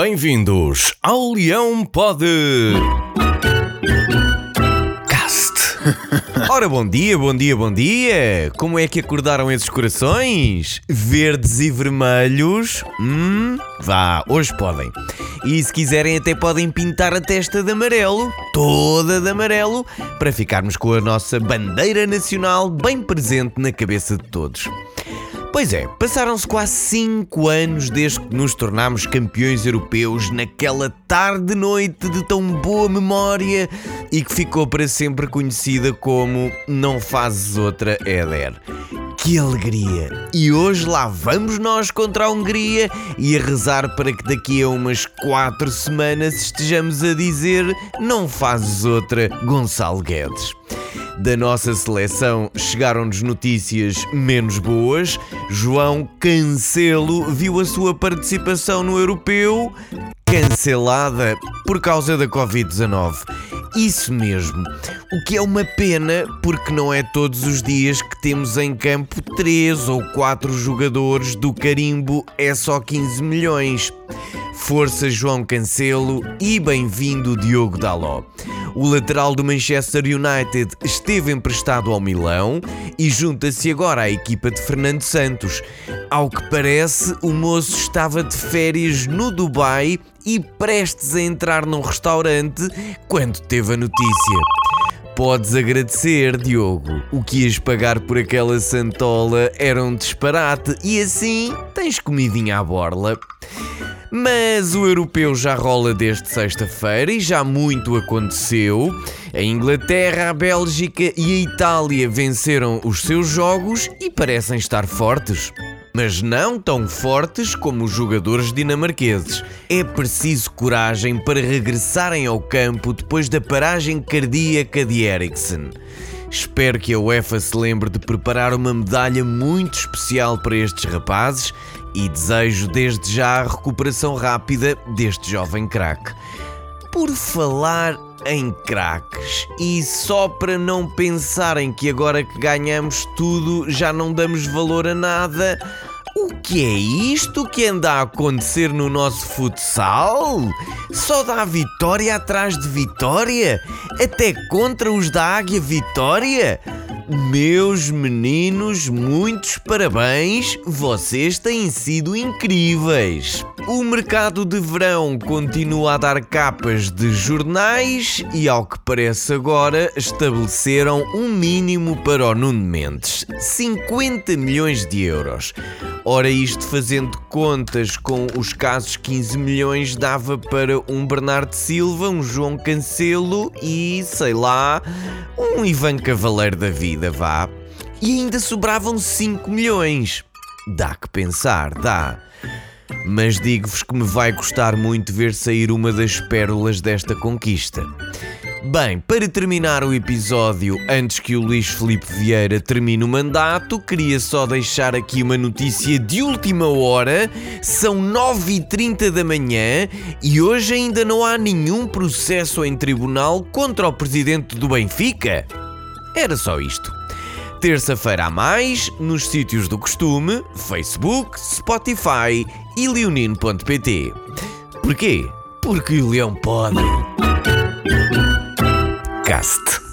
Bem-vindos ao Leão Pod Cast. Ora, bom dia, bom dia, bom dia! Como é que acordaram esses corações? Verdes e vermelhos? Hum, vá, hoje podem. E se quiserem, até podem pintar a testa de amarelo, toda de amarelo, para ficarmos com a nossa bandeira nacional bem presente na cabeça de todos. Pois é, passaram-se quase 5 anos desde que nos tornámos campeões europeus naquela tarde-noite de tão boa memória e que ficou para sempre conhecida como Não Fazes Outra Éder. Que alegria! E hoje lá vamos nós contra a Hungria e a rezar para que daqui a umas 4 semanas estejamos a dizer Não fazes outra, Gonçalo Guedes da nossa seleção chegaram-nos notícias menos boas. João Cancelo viu a sua participação no Europeu cancelada por causa da Covid-19. Isso mesmo. O que é uma pena, porque não é todos os dias que temos em campo 3 ou 4 jogadores do carimbo é só 15 milhões. Força João Cancelo e bem-vindo Diogo Daló. O lateral do Manchester United esteve emprestado ao Milão e junta-se agora à equipa de Fernando Santos. Ao que parece, o moço estava de férias no Dubai e prestes a entrar num restaurante quando teve a notícia. Podes agradecer, Diogo. O que ias pagar por aquela santola era um disparate e assim tens comidinha à borla. Mas o europeu já rola desde sexta-feira e já muito aconteceu. A Inglaterra, a Bélgica e a Itália venceram os seus jogos e parecem estar fortes. Mas não tão fortes como os jogadores dinamarqueses. É preciso coragem para regressarem ao campo depois da paragem cardíaca de Eriksen. Espero que a UEFA se lembre de preparar uma medalha muito especial para estes rapazes e desejo desde já a recuperação rápida deste jovem craque. Por falar em craques, e só para não pensarem que agora que ganhamos tudo já não damos valor a nada, o que é isto que anda a acontecer no nosso futsal? Só dá vitória atrás de vitória? Até contra os da Águia Vitória? Meus meninos, muitos parabéns, vocês têm sido incríveis. O mercado de verão continua a dar capas de jornais e, ao que parece agora, estabeleceram um mínimo para o Nuno Mendes: 50 milhões de euros. Ora, isto fazendo contas com os casos 15 milhões dava para um Bernardo Silva, um João Cancelo e, sei lá, um Ivan Cavaleiro da vida, vá. E ainda sobravam 5 milhões. Dá que pensar, dá. Mas digo-vos que me vai custar muito ver sair uma das pérolas desta conquista. Bem, para terminar o episódio, antes que o Luís Felipe Vieira termine o mandato, queria só deixar aqui uma notícia de última hora. São 9h30 da manhã e hoje ainda não há nenhum processo em tribunal contra o presidente do Benfica. Era só isto. Terça-feira a mais, nos sítios do costume, Facebook, Spotify e leonino.pt. Porquê? Porque o leão pode. Cast.